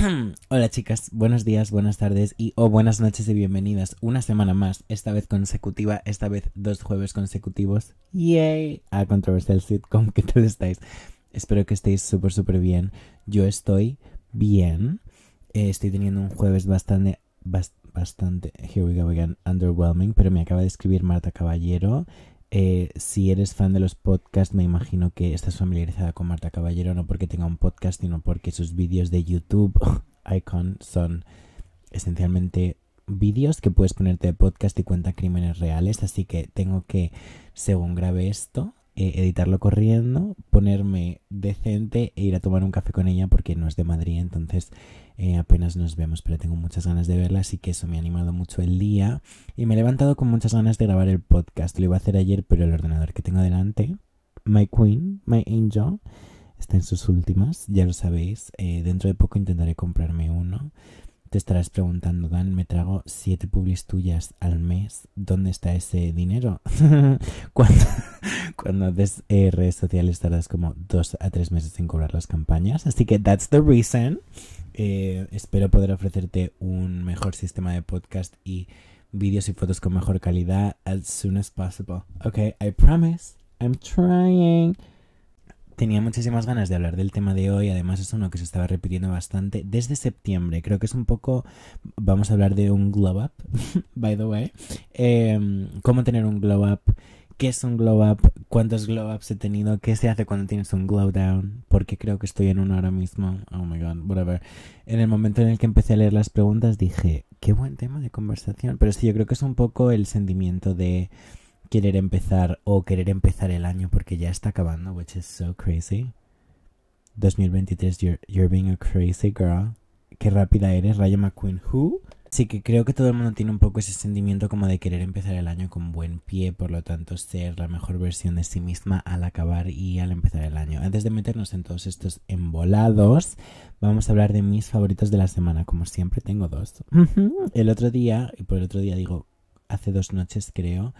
Hola chicas, buenos días, buenas tardes y o buenas noches y bienvenidas una semana más, esta vez consecutiva, esta vez dos jueves consecutivos. ¡Yay! A Controversial Sitcom, ¿qué tal estáis? Espero que estéis súper, súper bien. Yo estoy bien. Eh, estoy teniendo un jueves bastante, bastante, here we go again, underwhelming, pero me acaba de escribir Marta Caballero eh, si eres fan de los podcasts, me imagino que estás familiarizada con Marta Caballero, no porque tenga un podcast, sino porque sus vídeos de YouTube Icon son esencialmente vídeos que puedes ponerte de podcast y cuenta crímenes reales. Así que tengo que, según grabe esto, eh, editarlo corriendo, ponerme decente e ir a tomar un café con ella porque no es de Madrid, entonces eh, apenas nos vemos, pero tengo muchas ganas de verla, así que eso me ha animado mucho el día y me he levantado con muchas ganas de grabar el podcast. Lo iba a hacer ayer, pero el ordenador que tengo delante, My Queen, My Angel, está en sus últimas, ya lo sabéis. Eh, dentro de poco intentaré comprarme uno. Te estarás preguntando, Dan, me trago siete publis tuyas al mes. ¿Dónde está ese dinero? cuando, cuando haces eh, redes sociales tardas como dos a tres meses en cobrar las campañas. Así que that's the reason. Eh, espero poder ofrecerte un mejor sistema de podcast y vídeos y fotos con mejor calidad as soon as possible. Okay, I promise. I'm trying tenía muchísimas ganas de hablar del tema de hoy. Además, es uno que se estaba repitiendo bastante desde septiembre. Creo que es un poco. Vamos a hablar de un glow up, by the way. Em, cómo tener un glow up. ¿Qué es un glow up? ¿Cuántos glow ups he tenido? ¿Qué se hace cuando tienes un glow down? Porque creo que estoy en uno ahora mismo. Oh my god, whatever. En el momento en el que empecé a leer las preguntas dije, qué buen tema de conversación. Pero sí, yo creo que es un poco el sentimiento de querer empezar o querer empezar el año porque ya está acabando, which is so crazy. 2023, you're, you're being a crazy girl. Qué rápida eres, Raya McQueen. Who? Sí que creo que todo el mundo tiene un poco ese sentimiento como de querer empezar el año con buen pie, por lo tanto ser la mejor versión de sí misma al acabar y al empezar el año. Antes de meternos en todos estos embolados, vamos a hablar de mis favoritos de la semana. Como siempre tengo dos. el otro día, y por el otro día digo, hace dos noches creo,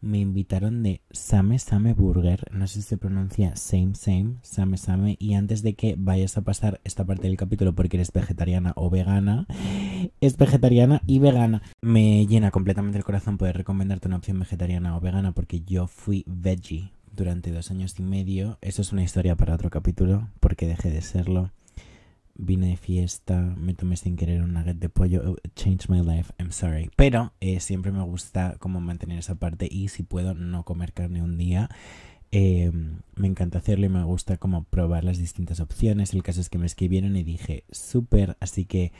me invitaron de Same Same Burger, no sé si se pronuncia Same Same, Same Same, y antes de que vayas a pasar esta parte del capítulo porque eres vegetariana o vegana, es vegetariana y vegana. Me llena completamente el corazón poder recomendarte una opción vegetariana o vegana porque yo fui veggie durante dos años y medio. Eso es una historia para otro capítulo porque dejé de serlo vine de fiesta, me tomé sin querer un nugget de pollo, oh, change my life, I'm sorry. Pero eh, siempre me gusta como mantener esa parte y si puedo no comer carne un día. Eh, me encanta hacerlo y me gusta como probar las distintas opciones. El caso es que me escribieron y dije, súper, así que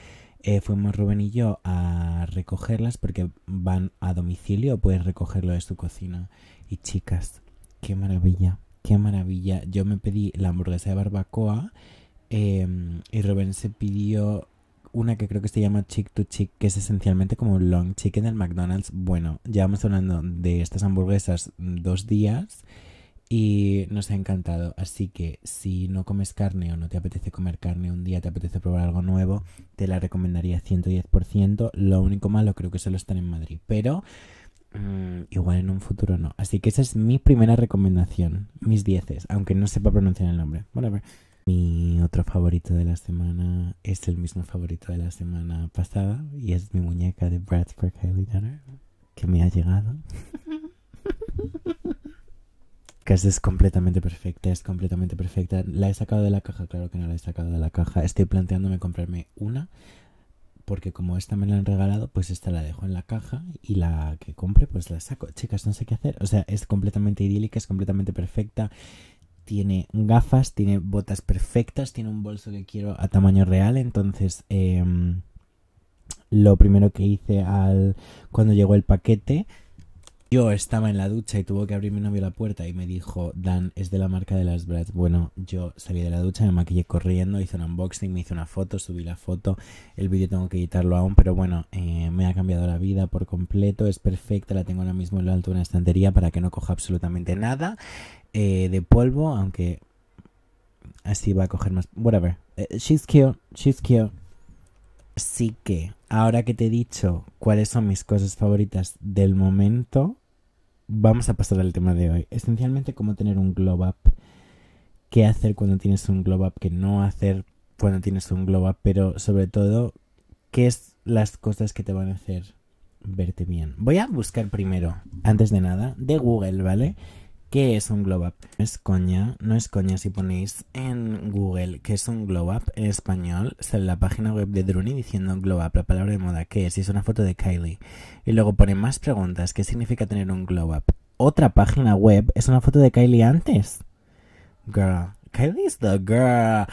eh, fuimos Rubén y yo a recogerlas porque van a domicilio, puedes recogerlo de su cocina. Y chicas, qué maravilla, qué maravilla. Yo me pedí la hamburguesa de barbacoa Em, y Rubén se pidió una que creo que se llama Chick to Chick, que es esencialmente como un long chicken del McDonald's. Bueno, ya vamos hablando de estas hamburguesas dos días y nos ha encantado. Así que si no comes carne o no te apetece comer carne un día, te apetece probar algo nuevo, te la recomendaría 110%. Lo único malo creo que solo están en Madrid, pero mm, igual en un futuro no. Así que esa es mi primera recomendación, mis dieces, aunque no sepa pronunciar el nombre. Whatever. Mi otro favorito de la semana es el mismo favorito de la semana pasada y es mi muñeca de Bradford Kylie Jenner que me ha llegado. que es completamente perfecta, es completamente perfecta. La he sacado de la caja, claro que no la he sacado de la caja. Estoy planteándome comprarme una porque como esta me la han regalado, pues esta la dejo en la caja y la que compre pues la saco. Chicas, no sé qué hacer. O sea, es completamente idílica, es completamente perfecta tiene gafas, tiene botas perfectas, tiene un bolso que quiero a tamaño real, entonces em, lo primero que hice al cuando llegó el paquete yo estaba en la ducha y tuvo que abrir mi novio la puerta y me dijo, Dan, es de la marca de las Brads. Bueno, yo salí de la ducha, me maquillé corriendo, hice un unboxing, me hice una foto, subí la foto. El vídeo tengo que editarlo aún, pero bueno, eh, me ha cambiado la vida por completo. Es perfecta, la tengo ahora mismo en lo alto de una estantería para que no coja absolutamente nada. Eh, de polvo, aunque así va a coger más. Whatever. Eh, she's cute, she's cute. Sí que, ahora que te he dicho cuáles son mis cosas favoritas del momento, vamos a pasar al tema de hoy. Esencialmente, cómo tener un glow up. ¿Qué hacer cuando tienes un glow up? Que no hacer cuando tienes un glow up, pero sobre todo, ¿qué es las cosas que te van a hacer verte bien? Voy a buscar primero, antes de nada, de Google, ¿vale? ¿Qué es un glow up? No es coña, no es coña si ponéis en Google qué es un glow up en español, sale la página web de Druni diciendo glow up, la palabra de moda, ¿qué es? Y es una foto de Kylie. Y luego ponen más preguntas, ¿qué significa tener un glow up? Otra página web es una foto de Kylie antes. Girl, Kylie is the girl.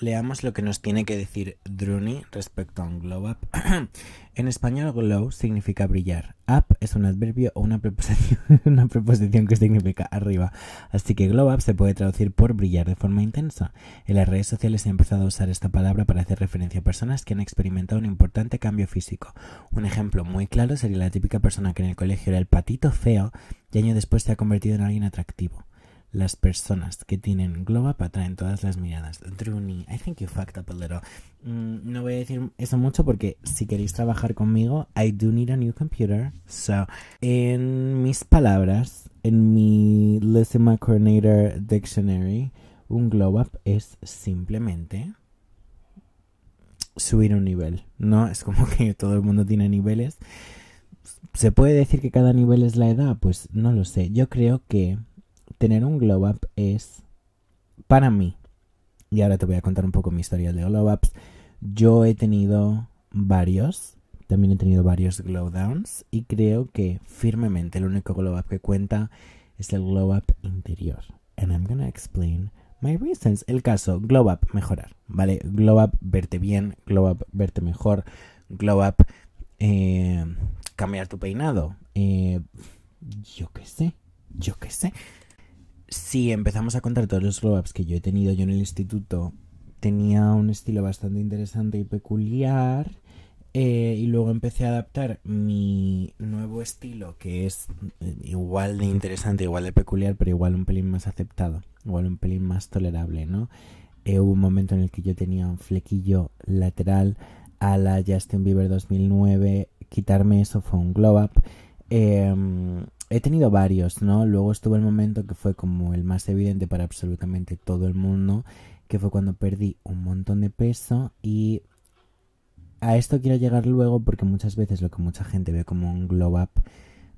Leamos lo que nos tiene que decir Druni respecto a un glow up. en español, glow significa brillar. Up es un adverbio o una preposición, una preposición que significa arriba. Así que glow up se puede traducir por brillar de forma intensa. En las redes sociales se ha empezado a usar esta palabra para hacer referencia a personas que han experimentado un importante cambio físico. Un ejemplo muy claro sería la típica persona que en el colegio era el patito feo y año después se ha convertido en alguien atractivo las personas que tienen glow up atraen todas las miradas. Druni, I think you fucked up a little. Mm, no voy a decir eso mucho porque si queréis trabajar conmigo, I do need a new computer. So, en mis palabras, en mi Listen Coordinator Dictionary, un glow up es simplemente subir un nivel. No es como que todo el mundo tiene niveles. ¿Se puede decir que cada nivel es la edad? Pues no lo sé. Yo creo que tener un glow up es, para mí, y ahora te voy a contar un poco mi historia de glow ups, yo he tenido varios, también he tenido varios glow downs y creo que firmemente el único glow up que cuenta es el glow up interior. And I'm gonna explain my reasons. El caso, glow up, mejorar, ¿vale? Glow up, verte bien, glow up, verte mejor, glow up, eh, cambiar tu peinado, eh, yo qué sé, yo qué sé si empezamos a contar todos los glow ups que yo he tenido yo en el instituto, tenía un estilo bastante interesante y peculiar. Eh, y luego empecé a adaptar mi nuevo estilo, que es eh, igual de interesante, igual de peculiar, pero igual un pelín más aceptado, igual un pelín más tolerable, ¿no? Eh, hubo un momento en el que yo tenía un flequillo lateral a la Justin Bieber 2009. Quitarme eso fue un glow up. Eh, he tenido varios, ¿no? Luego estuvo el momento que fue como el más evidente para absolutamente todo el mundo, que fue cuando perdí un montón de peso y a esto quiero llegar luego porque muchas veces lo que mucha gente ve como un glow up,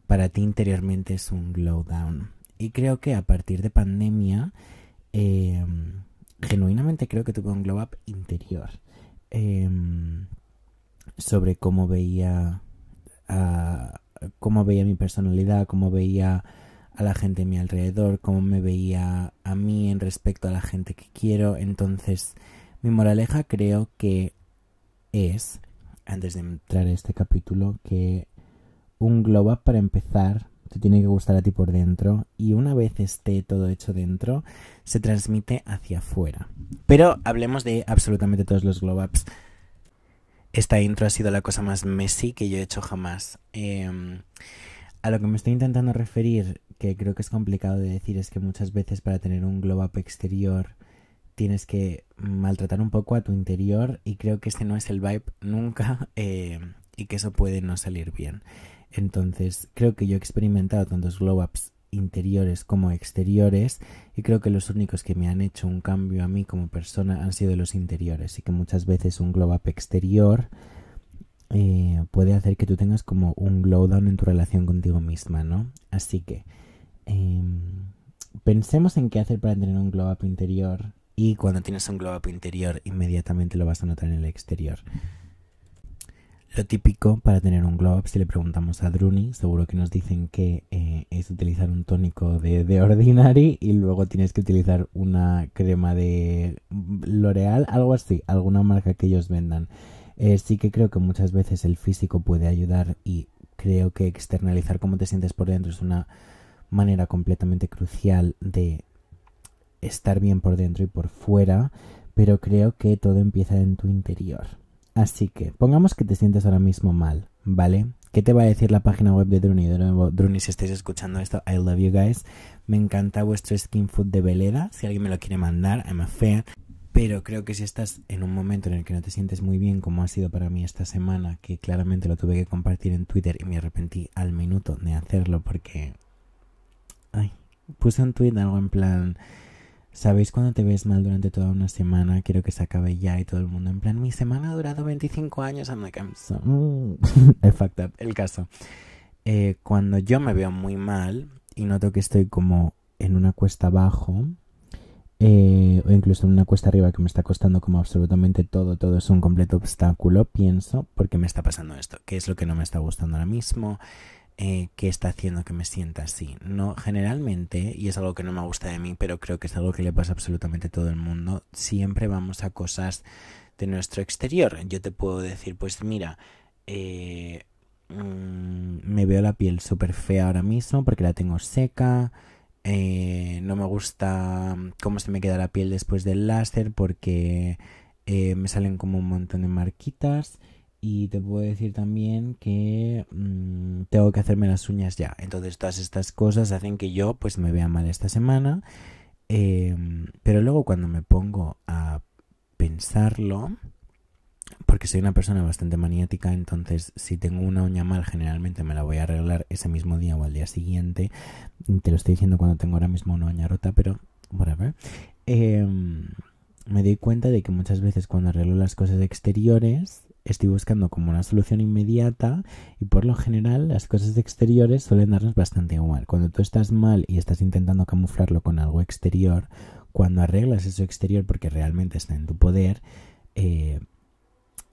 para ti interiormente es un glow down. Y creo que a partir de pandemia, em, genuinamente creo que tuve un glow up interior. Em, sobre cómo veía a cómo veía mi personalidad, cómo veía a la gente a mi alrededor, cómo me veía a mí en respecto a la gente que quiero. Entonces, mi moraleja creo que es, antes de entrar a este capítulo, que un glow up para empezar te tiene que gustar a ti por dentro y una vez esté todo hecho dentro, se transmite hacia afuera. Pero hablemos de absolutamente todos los glow ups esta intro ha sido la cosa más messy que yo he hecho jamás. Em, a lo que me estoy intentando referir, que creo que es complicado de decir, es que muchas veces para tener un glow up exterior tienes que maltratar un poco a tu interior y creo que este no es el vibe nunca em, y que eso puede no salir bien. Entonces creo que yo he experimentado tantos glow ups interiores como exteriores y creo que los únicos que me han hecho un cambio a mí como persona han sido los interiores y que muchas veces un glow up exterior eh, puede hacer que tú tengas como un glow down en tu relación contigo misma, ¿no? Así que em, pensemos en qué hacer para tener un glow up interior y cuando tienes un glow up interior inmediatamente lo vas a notar en el exterior. Lo típico para tener un glow up, si le preguntamos a Druni, seguro que nos dicen que eh, es utilizar un tónico de, de, Ordinary y luego tienes que utilizar una crema de L'Oreal, algo así, alguna marca que ellos vendan. Eh, sí que creo que muchas veces el físico puede ayudar y creo que externalizar cómo te sientes por dentro es una manera completamente crucial de estar bien por dentro y por fuera, pero creo que todo empieza en tu interior. Así que, pongamos que te sientes ahora mismo mal, ¿vale? ¿Qué te va a decir la página web de Druni? De nuevo, Druni, si estáis escuchando esto, I love you guys. Me encanta vuestro skin food de Veleda. Si alguien me lo quiere mandar, I'm a fan. Pero creo que si estás en un momento en el que no te sientes muy bien, como ha sido para mí esta semana, que claramente lo tuve que compartir en Twitter y me arrepentí al minuto de hacerlo porque. Ay, puse un tweet algo en plan ¿Sabéis cuando te ves mal durante toda una semana? Quiero que se acabe ya y todo el mundo en plan, mi semana ha durado 25 años. I'm like, I'm so... I fucked up. El caso. Eh, cuando yo me veo muy mal y noto que estoy como en una cuesta abajo, eh, o incluso en una cuesta arriba que me está costando como absolutamente todo, todo es un completo obstáculo, pienso, ¿por qué me está pasando esto? ¿Qué es lo que no me está gustando ahora mismo? Eh, qué está haciendo que me sienta así. No, generalmente, y es algo que no me gusta de mí, pero creo que es algo que le pasa absolutamente a todo el mundo, siempre vamos a cosas de nuestro exterior. Yo te puedo decir, pues mira, eh, mm, me veo la piel súper fea ahora mismo porque la tengo seca. Eh, no me gusta cómo se me queda la piel después del láser porque me salen como un montón de marquitas y te puedo decir también que mm, tengo que hacerme las uñas ya. Entonces todas estas cosas hacen que yo pues me vea mal esta semana. Em, pero luego cuando me pongo a pensarlo, porque soy una persona bastante maniática, entonces si tengo una uña mal generalmente me la voy a arreglar ese mismo día o al día siguiente. Te lo estoy diciendo cuando tengo ahora mismo una uña rota, pero whatever. Em, me doy cuenta de que muchas veces cuando arreglo las cosas exteriores estoy buscando como una solución inmediata y por lo general las cosas exteriores suelen darnos bastante igual. Cuando tú estás mal y estás intentando camuflarlo con algo exterior, cuando arreglas eso exterior porque realmente está en tu poder, eh,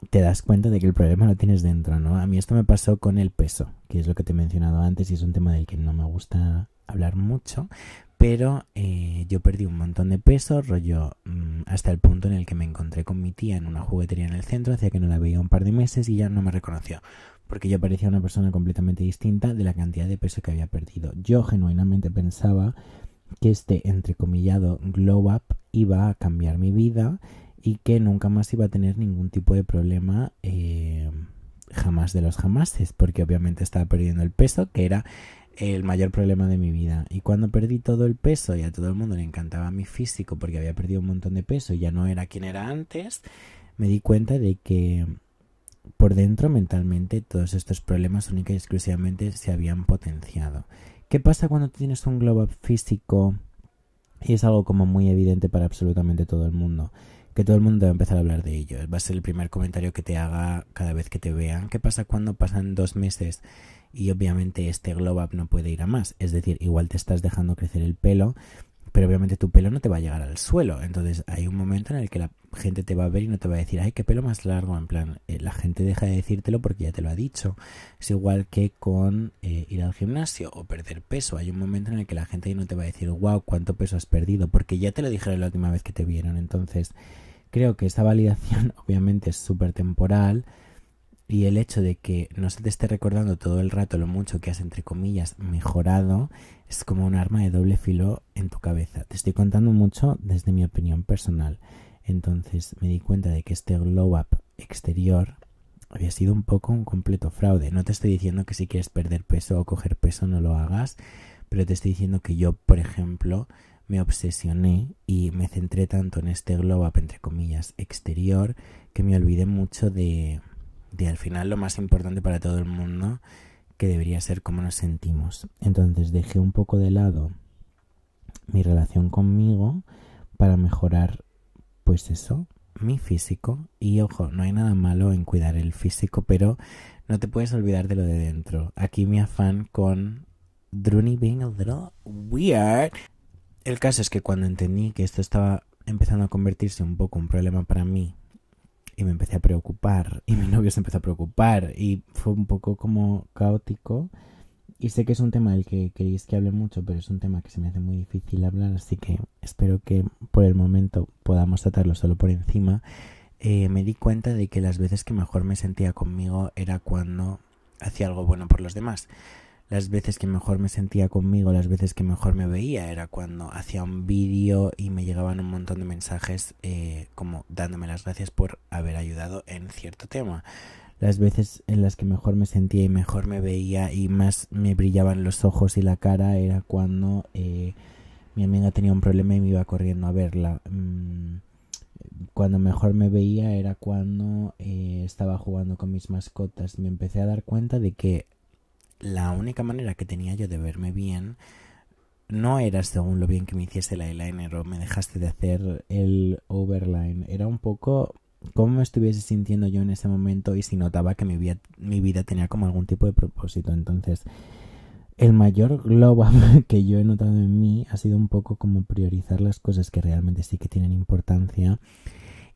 te das cuenta de que el problema lo tienes dentro, ¿no? A mí esto me pasó con el peso, que es lo que te he mencionado antes y es un tema del que no me gusta hablar mucho, pero eh, yo perdí un montón de peso, rollo, mm, hasta el punto en el que me encontré con mi tía en una juguetería en el centro, hacía que no la veía un par de meses y ya no me reconoció, porque yo parecía una persona completamente distinta de la cantidad de peso que había perdido. Yo genuinamente pensaba que este entrecomillado glow up iba a cambiar mi vida y que nunca más iba a tener ningún tipo de problema. Eh, jamás de los jamases, porque obviamente estaba perdiendo el peso, que era el mayor problema de mi vida. Y cuando perdí todo el peso y a todo el mundo le encantaba mi físico porque había perdido un montón de peso y ya no era quien era antes, me di cuenta de que por dentro mentalmente todos estos problemas única y exclusivamente se habían potenciado. ¿Qué pasa cuando tienes un globo físico y es algo como muy evidente para absolutamente todo el mundo? Que todo el mundo va a empezar a hablar de ello. Va a ser el primer comentario que te haga cada vez que te vean. ¿Qué pasa cuando pasan dos meses y obviamente este glow up no puede ir a más. Es decir, igual te estás dejando crecer el pelo, pero obviamente tu pelo no te va a llegar al suelo. Entonces hay un momento en el que la gente te va a ver y no te va a decir, ay, qué pelo más largo. En plan, eh, la gente deja de decírtelo porque ya te lo ha dicho. Es igual que con eh, ir al gimnasio o perder peso. Hay un momento en el que la gente no te va a decir, wow, cuánto peso has perdido, porque ya te lo dijeron la última vez que te vieron. Entonces, creo que esta validación obviamente es súper temporal y el hecho de que no se te esté recordando todo el rato lo mucho que has, entre comillas, mejorado, es como un arma de doble filo en tu cabeza. Te estoy contando mucho desde mi opinión personal. Entonces me di cuenta de que este glow up exterior había sido un poco un completo fraude. No te estoy diciendo que si quieres perder peso o coger peso no lo hagas, pero te estoy diciendo que yo, por ejemplo, me obsesioné y me centré tanto en este glow up, entre comillas, exterior, que me olvidé mucho de, y al final lo más importante para todo el mundo que debería ser cómo nos sentimos. Entonces dejé un poco de lado mi relación conmigo para mejorar pues eso, mi físico y ojo, no hay nada malo en cuidar el físico, pero no te puedes olvidar de lo de dentro. Aquí mi afán con Druni being a little weird. El caso es que cuando entendí que esto estaba empezando a convertirse un poco un problema para mí y me empecé a preocupar y mi novio se empezó a preocupar y fue un poco como caótico. Y sé que es un tema del que queréis que hable mucho pero es un tema que se me hace muy difícil hablar así que espero que por el momento podamos tratarlo solo por encima. Eh, me di cuenta de que las veces que mejor me sentía conmigo era cuando hacía algo bueno por los demás las veces que mejor me sentía conmigo, las veces que mejor me veía, era cuando hacía un vídeo y me llegaban un montón de mensajes eh, como dándome las gracias por haber ayudado en cierto tema. Las veces en las que mejor me sentía y mejor me veía y más me brillaban los ojos y la cara era cuando eh, mi amiga tenía un problema y me iba corriendo a verla. Mm, cuando mejor me veía era cuando eh, estaba jugando con mis mascotas. Me empecé a dar cuenta de que la única manera que tenía yo de verme bien no era según lo bien que me hiciese el eyeliner o me dejaste de hacer el overline. Era un poco cómo me estuviese sintiendo yo en ese momento y si notaba que mi vida, mi vida tenía como algún tipo de propósito. Entonces, el mayor glow up que yo he notado en mí ha sido un poco como priorizar las cosas que realmente sí que tienen importancia.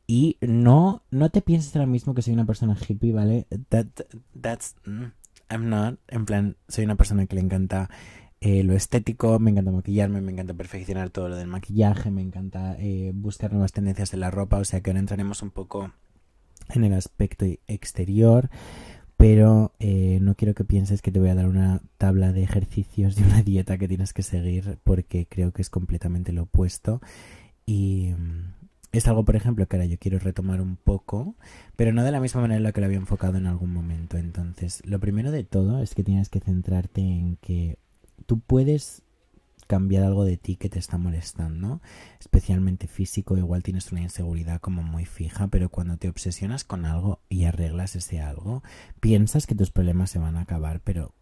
Y no, no te pienses ahora mismo que soy una persona hippie, ¿vale? That, that's, mm, I'm not. En plan, soy una persona que le encanta eh, lo estético, me encanta maquillarme, me encanta perfeccionar todo lo del maquillaje, me encanta eh, buscar nuevas tendencias de la ropa, o sea que ahora entraremos un poco en el aspecto exterior, pero eh, no quiero que pienses que te voy a dar una tabla de ejercicios y una dieta que tienes que seguir porque creo que es completamente lo opuesto y mm, es algo, por ejemplo, que ahora yo quiero retomar un poco, pero no de la misma manera en la que lo había enfocado en algún momento. Entonces, lo primero de todo es que tienes que centrarte en que tú puedes cambiar algo de ti que te está molestando, especialmente físico, igual tienes una inseguridad como muy fija, pero cuando te obsesionas con algo y arreglas ese algo, piensas que tus problemas se van a acabar, pero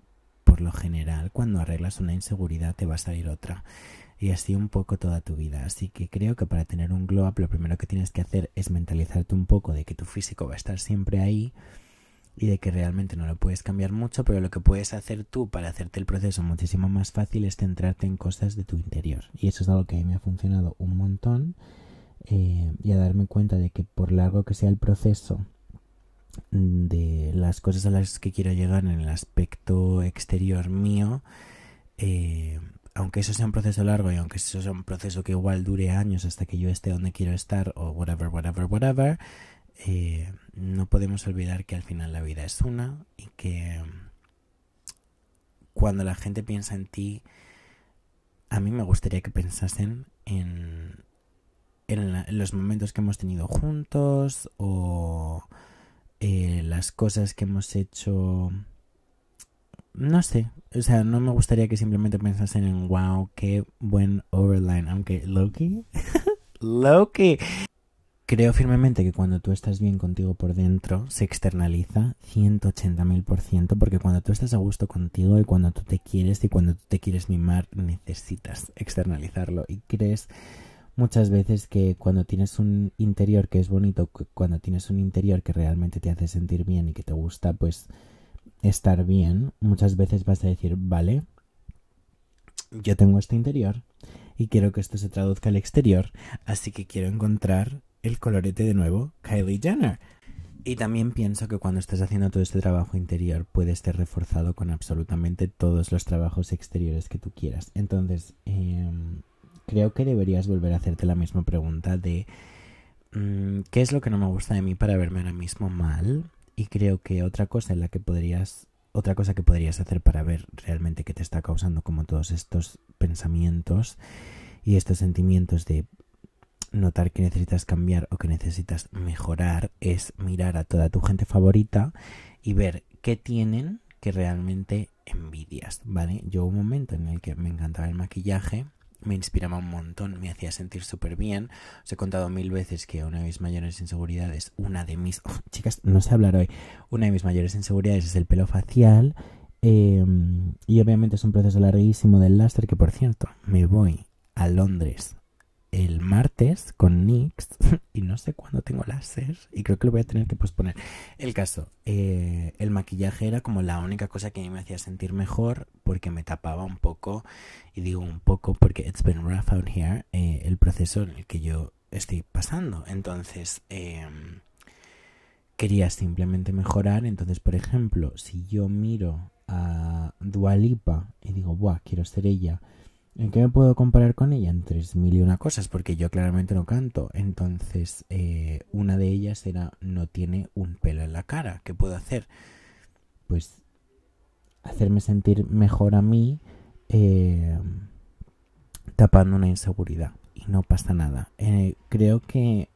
por lo general cuando arreglas una inseguridad te va a salir otra y así un poco toda tu vida. Así que creo que para tener un glow up lo primero que tienes que hacer es mentalizarte un poco de que tu físico va a estar siempre ahí y de que realmente no lo puedes cambiar mucho, pero lo que puedes hacer tú para hacerte el proceso muchísimo más fácil es centrarte en cosas de tu interior. Y eso es algo que a mí me ha funcionado un montón eh, y a darme cuenta de que por largo que sea el proceso de las cosas a las que quiero llegar en el aspecto exterior mío, eh, aunque eso sea un proceso largo y aunque eso sea un proceso que igual dure años hasta que yo esté donde quiero estar o whatever, whatever, whatever, eh, no podemos olvidar que al final la vida es una y que cuando la gente piensa en ti, a mí me gustaría que pensasen en, en, los momentos que hemos tenido juntos o eh, las cosas que hemos hecho. No sé, o sea, no me gustaría que simplemente pensasen en wow, qué buen overline, aunque Loki, Loki, Creo firmemente que cuando tú estás bien contigo por dentro, se externaliza 180.000%, porque cuando tú estás a gusto contigo y cuando tú te quieres y cuando tú te quieres mimar, necesitas externalizarlo. Y crees muchas veces que cuando tienes un interior que es bonito, cuando tienes un interior que realmente te hace sentir bien y que te gusta, pues estar bien, muchas veces vas a decir, vale, yo tengo este interior y quiero que esto se traduzca al exterior, así que quiero encontrar el colorete de nuevo, Kylie Jenner. Y también pienso que cuando estás haciendo todo este trabajo interior puede estar reforzado con absolutamente todos los trabajos exteriores que tú quieras. Entonces, em, creo que deberías volver a hacerte la misma pregunta de mm, qué es lo que no me gusta de mí para verme ahora mismo mal. Y creo que otra cosa en la que podrías, otra cosa que podrías hacer para ver realmente qué te está causando como todos estos pensamientos y estos sentimientos de notar que necesitas cambiar o que necesitas mejorar es mirar a toda tu gente favorita y ver qué tienen que realmente envidias, ¿vale? Yo hubo un momento en el que me encantaba el maquillaje, me inspiraba un montón, me hacía sentir súper bien. Os he contado mil veces que una de mis mayores inseguridades, una de mis... Oh, chicas, no sé hablar hoy. Una de mis mayores inseguridades es el pelo facial. Em, y obviamente es un proceso larguísimo del láser que, por cierto, me voy a Londres el martes con Nix y no sé cuándo tengo láser y creo que lo voy a tener que posponer. El caso, eh, el maquillaje era como la única cosa que a mí me hacía sentir mejor porque me tapaba un poco y digo un poco porque it's been rough out here eh, el proceso en el que yo estoy pasando. Entonces em, quería simplemente mejorar. Entonces, por ejemplo, si yo miro a Dualipa y digo, buah, quiero ser ella ¿En qué me puedo comparar con ella? En tres mil y una cosas, porque yo claramente no canto. Entonces, eh, una de ellas era no tiene un pelo en la cara. ¿Qué puedo hacer? Pues hacerme sentir mejor a mí eh, tapando una inseguridad. Y no pasa nada. Eh, creo que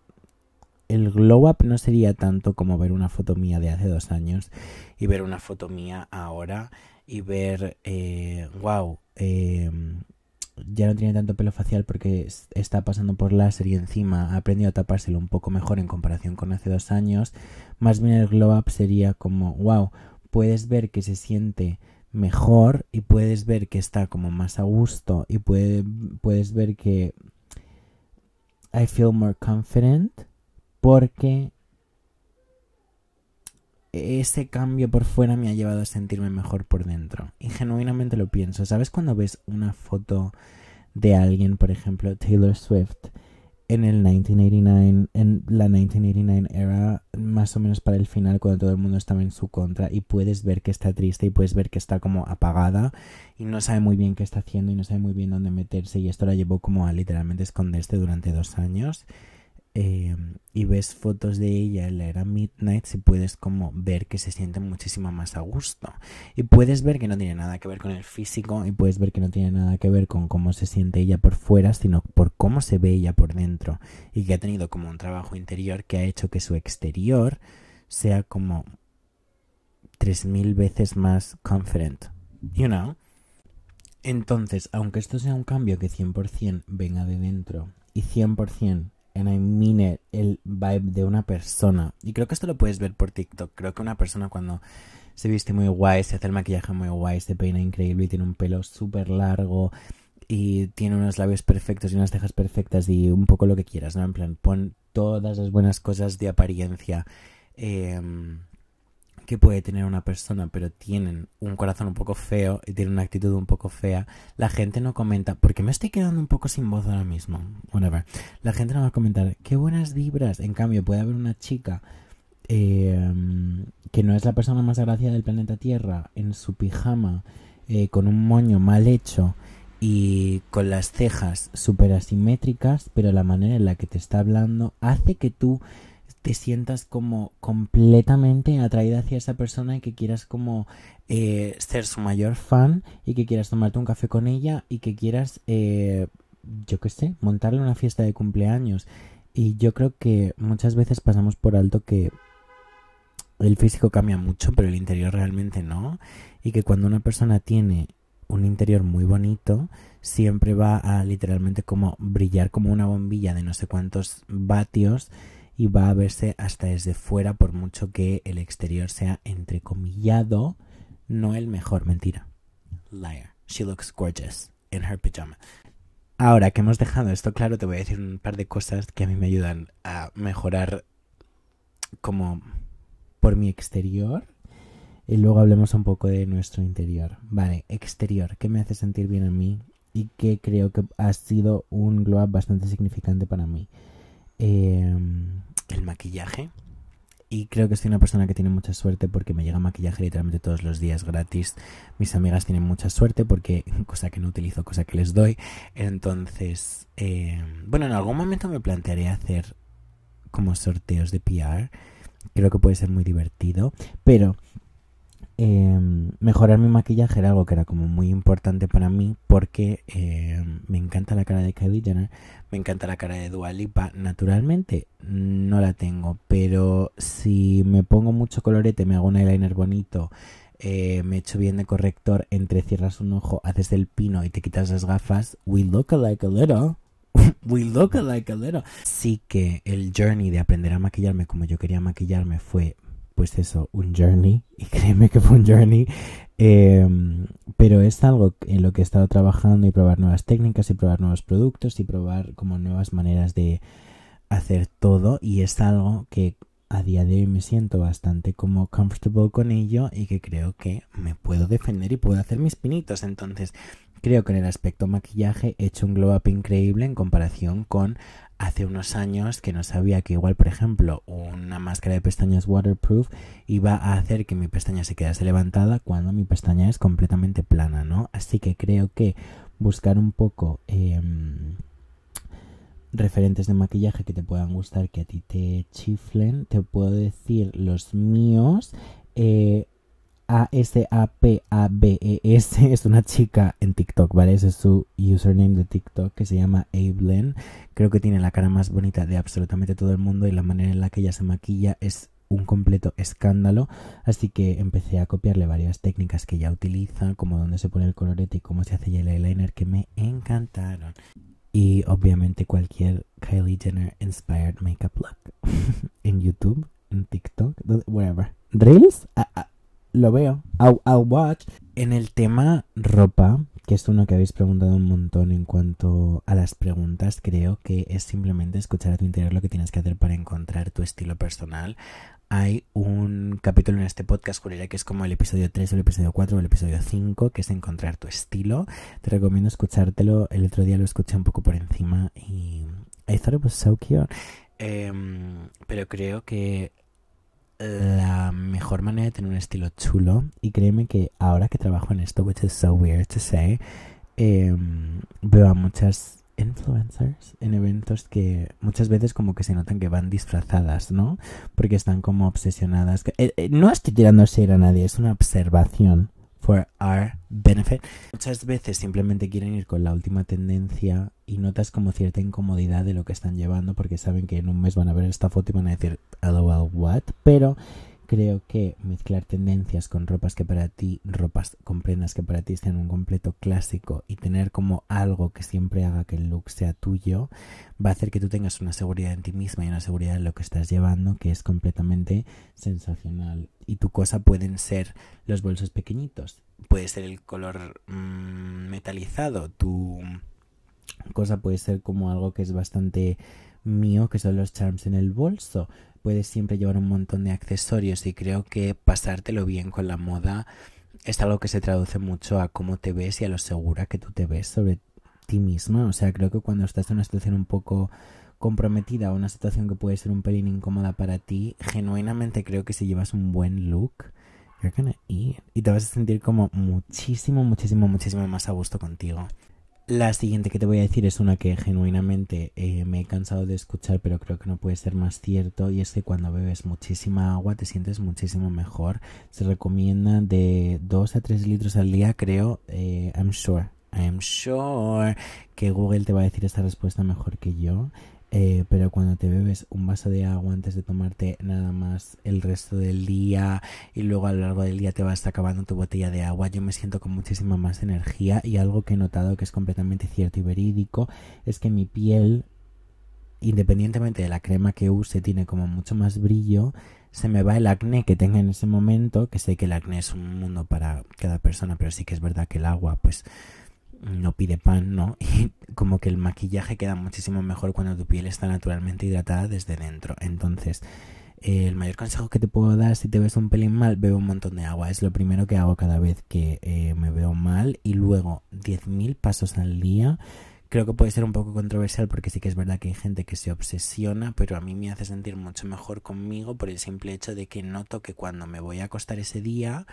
el glow up no sería tanto como ver una foto mía de hace dos años y ver una foto mía ahora y ver, wow, ya no tiene tanto pelo facial porque está pasando por láser y encima ha aprendido a tapárselo un poco mejor en comparación con hace dos años. Más bien el glow up sería como, wow, puedes ver que se siente mejor y puedes ver que está como más a gusto y puede, puedes ver que I feel more confident porque ese cambio por fuera me ha llevado a sentirme mejor por dentro. Y genuinamente lo pienso. ¿Sabes cuando ves una foto de alguien, por ejemplo, Taylor Swift, en el 1989, en la 1989 era más o menos para el final cuando todo el mundo estaba en su contra y puedes ver que está triste y puedes ver que está como apagada y no sabe muy bien qué está haciendo y no sabe muy bien dónde meterse y esto la llevó como a literalmente esconderse durante dos años Em, y ves fotos de ella en la era Midnight, si puedes como ver que se siente muchísimo más a gusto. Y puedes ver que no tiene nada que ver con el físico y puedes ver que no tiene nada que ver con cómo se siente ella por fuera, sino por cómo se ve ella por dentro. Y que ha tenido como un trabajo interior que ha hecho que su exterior sea como 3000 veces más confident. You know? Entonces, aunque esto sea un cambio que 100% venga de dentro y 100% and I mean el vibe de una persona. Y creo que esto lo puedes ver por TikTok. Creo que una persona cuando se viste muy guay, se hace el maquillaje muy guay, se peina increíble y tiene un pelo súper largo y tiene unos labios perfectos y unas cejas perfectas y un poco lo que quieras, ¿no? En plan, pon todas las buenas cosas de apariencia. Eh, que puede tener una persona, pero tienen un corazón un poco feo y tienen una actitud un poco fea, la gente no comenta, porque me estoy quedando un poco sin voz ahora mismo, whatever. La gente no va a comentar, qué buenas vibras. En cambio, puede haber una chica em, que no es la persona más agraciada del planeta Tierra, en su pijama, eh, con un moño mal hecho y con las cejas súper asimétricas, pero la manera en la que te está hablando hace que tú te sientas como completamente atraída hacia esa persona y que quieras como eh, ser su mayor fan y que quieras tomarte un café con ella y que quieras, eh, yo qué sé, montarle una fiesta de cumpleaños. Y yo creo que muchas veces pasamos por alto que el físico cambia mucho, pero el interior realmente no. Y que cuando una persona tiene un interior muy bonito, siempre va a literalmente como brillar como una bombilla de no sé cuántos vatios y va a verse hasta desde fuera por mucho que el exterior sea entrecomillado, no el mejor, mentira. Liar. She looks gorgeous in her pajama. Ahora que hemos dejado esto claro, te voy a decir un par de cosas que a mí me ayudan a mejorar como por mi exterior y luego hablemos un poco de nuestro interior. Vale, exterior, ¿qué me hace sentir bien a mí? Y que creo que ha sido un glow up bastante significante para mí. Eh, el maquillaje. Y creo que soy una persona que tiene mucha suerte porque me llega maquillaje literalmente todos los días gratis. Mis amigas tienen mucha suerte porque, cosa que no utilizo, cosa que les doy. Entonces, eh, bueno, en algún momento me plantearé hacer como sorteos de PR. Creo que puede ser muy divertido. Pero Em, mejorar mi maquillaje era algo que era como muy importante para mí porque em, me encanta la cara de Kylie Jenner, me encanta la cara de Dua Lipa. Naturalmente no la tengo, pero si me pongo mucho colorete, me hago un eyeliner bonito, eh, me echo bien de corrector, entre cierras un ojo, haces el pino y te quitas las gafas, we look alike a little. we look alike a little. Sí que el journey de aprender a maquillarme como yo quería maquillarme fue pues eso, un journey, y créeme que fue un journey, em, pero es algo en lo que he estado trabajando y probar nuevas técnicas y probar nuevos productos y probar como nuevas maneras de hacer todo y es algo que a día de hoy me siento bastante como comfortable con ello y que creo que me puedo defender y puedo hacer mis pinitos. Entonces, creo que en el aspecto maquillaje he hecho un glow up increíble en comparación con hace unos años que no sabía que igual, por ejemplo, una máscara de pestañas waterproof iba a hacer que mi pestaña se quedase levantada cuando mi pestaña es completamente plana, ¿no? Así que creo que buscar un poco em, referentes de maquillaje que te puedan gustar, que a ti te chiflen, te puedo decir los míos. Eh, a-S-A-P-A-B-E-S es una chica en TikTok, ¿vale? Ese es su username de TikTok que se llama Ablen. Creo que tiene la cara más bonita de absolutamente todo el mundo y la manera en la que ella se maquilla es un completo escándalo. Así que empecé a copiarle varias técnicas que ella utiliza, como dónde se pone el colorete y cómo se hace el eyeliner, que me encantaron. Y obviamente cualquier Kylie Jenner inspired makeup look en YouTube, en TikTok, whatever. ¿Reels? Ah, ah lo veo. I'll, watch. En el tema ropa, que es uno que habéis preguntado un montón en cuanto a las preguntas, creo que es simplemente escuchar a tu interior lo que tienes que hacer para encontrar tu estilo personal. Hay un capítulo en este podcast, que es como el episodio 3, el episodio 4 o el episodio 5, que es encontrar tu estilo. Te recomiendo escuchártelo. El otro día lo escuché un poco por encima y I thought it was so cute. Em, pero creo que la mejor manera de tener un estilo chulo y créeme que ahora que trabajo en esto, which is so weird to say, em, veo a muchas influencers en eventos que muchas veces como que se notan que van disfrazadas, ¿no? Porque están como obsesionadas. Eh, eh, no estoy tirando shade a nadie, es una observación for our benefit. Muchas veces simplemente quieren ir con la última tendencia y notas como cierta incomodidad de lo que están llevando porque saben que en un mes van a ver esta foto y van a decir, lol, what? Pero creo que mezclar tendencias con ropas que para ti, ropas con prendas que para ti sean un completo clásico y tener como algo que siempre haga que el look sea tuyo, va a hacer que tú tengas una seguridad en ti misma y una seguridad en lo que estás llevando que es completamente sensacional. Y tu cosa pueden ser los bolsos pequeñitos, puede ser el color mm, metalizado, tu cosa puede ser como algo que es bastante mío, que son los charms en el bolso puedes siempre llevar un montón de accesorios y creo que pasártelo bien con la moda es algo que se traduce mucho a cómo te ves y a lo segura que tú te ves sobre ti misma. O sea, creo que cuando estás en una situación un poco comprometida o una situación que puede ser un pelín incómoda para ti, genuinamente creo que si llevas un buen look, you're gonna eat. Y te vas a sentir como muchísimo, muchísimo, muchísimo más a gusto contigo. La siguiente que te voy a decir es una que genuinamente eh, me he cansado de escuchar, pero creo que no puede ser más cierto, y es que cuando bebes muchísima agua te sientes muchísimo mejor. Se recomienda de 2 a 3 litros al día, creo, eh, I'm sure, I'm sure que Google te va a decir esta respuesta mejor que yo. Eh, pero cuando te bebes un vaso de agua antes de tomarte nada más el resto del día y luego a lo largo del día te vas acabando tu botella de agua, yo me siento con muchísima más energía y algo que he notado que es completamente cierto y verídico es que mi piel, independientemente de la crema que use, tiene como mucho más brillo. Se me va el acné que tenga en ese momento, que sé que el acné es un mundo para cada persona, pero sí que es verdad que el agua, pues no pide pan, ¿no? Y como que el maquillaje queda muchísimo mejor cuando tu piel está naturalmente hidratada desde dentro. Entonces, el mayor consejo que te puedo dar si te ves un pelín mal, bebe un montón de agua. Es lo primero que hago cada vez que eh, me veo mal. Y luego, 10.000 pasos al día. Creo que puede ser un poco controversial porque sí que es verdad que hay gente que se obsesiona, pero a mí me hace sentir mucho mejor conmigo por el simple hecho de que noto que cuando me voy a acostar ese día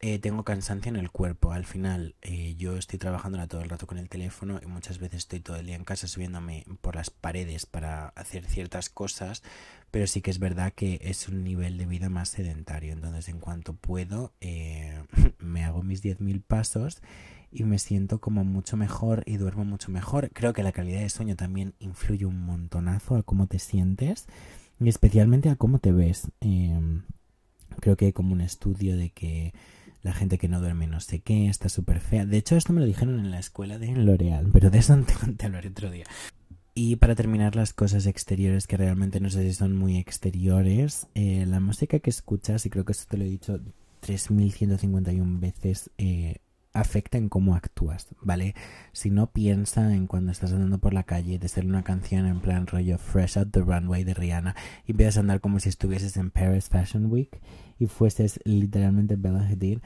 eh, tengo cansancio en el cuerpo. Al final, eh, yo estoy trabajando todo el rato con el teléfono y muchas veces estoy todo el día en casa subiéndome por las paredes para hacer ciertas cosas, pero sí que es verdad que es un nivel de vida más sedentario. Entonces, en cuanto puedo, eh, me hago mis 10.000 pasos y me siento como mucho mejor y duermo mucho mejor. Creo que la calidad de sueño también influye un montonazo a cómo te sientes y especialmente a cómo te ves. Em, creo que hay como un estudio de que la gente que no duerme no sé qué, está súper fea. De hecho, esto me lo dijeron en la escuela de L'Oreal, pero de eso te, hablaré otro día. Y para terminar las cosas exteriores, que realmente no sé si son muy exteriores, eh, la música que escuchas, y creo que esto te lo he dicho 3151 veces, eh, afecta en cómo actúas, ¿vale? Si no piensa en cuando estás andando por la calle de ser una canción en plan rollo Fresh Out the Runway de Rihanna y empiezas a andar como si estuvieses en Paris Fashion Week y fueses literalmente Bella Hadid,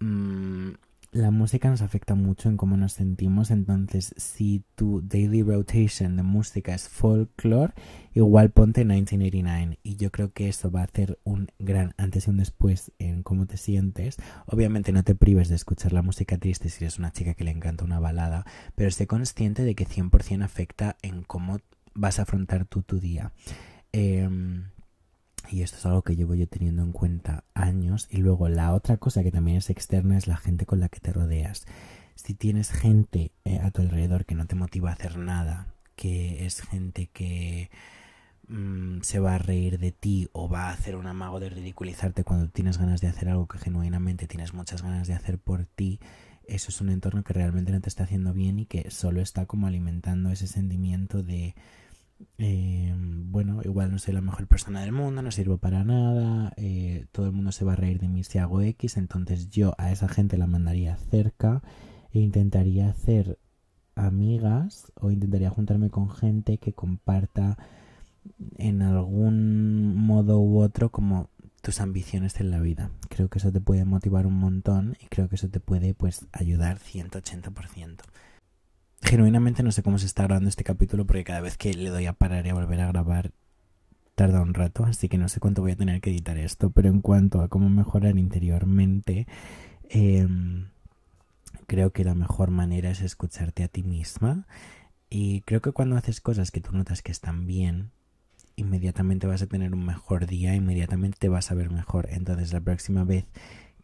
mmm, la música nos afecta mucho en cómo nos sentimos, entonces si tu daily rotation de música es folklore, igual ponte 1989 y yo creo que eso va a hacer un gran antes y un después en cómo te sientes. Obviamente no te prives de escuchar la música triste si eres una chica que le encanta una balada, pero sé consciente de que 100% afecta en cómo vas a afrontar tú tu día. Eh, y esto es algo que llevo yo teniendo en cuenta años. Y luego la otra cosa que también es externa es la gente con la que te rodeas. Si tienes gente eh, a tu alrededor que no te motiva a hacer nada, que es gente que mm, se va a reír de ti o va a hacer un amago de ridiculizarte cuando tienes ganas de hacer algo que genuinamente tienes muchas ganas de hacer por ti, eso es un entorno que realmente no te está haciendo bien y que solo está como alimentando ese sentimiento de eh, bueno, igual no soy la mejor persona del mundo, no sirvo para nada, eh, todo el mundo se va a reír de mí si hago X, entonces yo a esa gente la mandaría cerca e intentaría hacer amigas o intentaría juntarme con gente que comparta en algún modo u otro como tus ambiciones en la vida. Creo que eso te puede motivar un montón y creo que eso te puede pues ayudar 180%. Genuinamente no sé cómo se está grabando este capítulo porque cada vez que le doy a parar y a volver a grabar tarda un rato, así que no sé cuánto voy a tener que editar esto, pero en cuanto a cómo mejorar interiormente, em, creo que la mejor manera es escucharte a ti misma y creo que cuando haces cosas que tú notas que están bien, inmediatamente vas a tener un mejor día, inmediatamente te vas a ver mejor. Entonces la próxima vez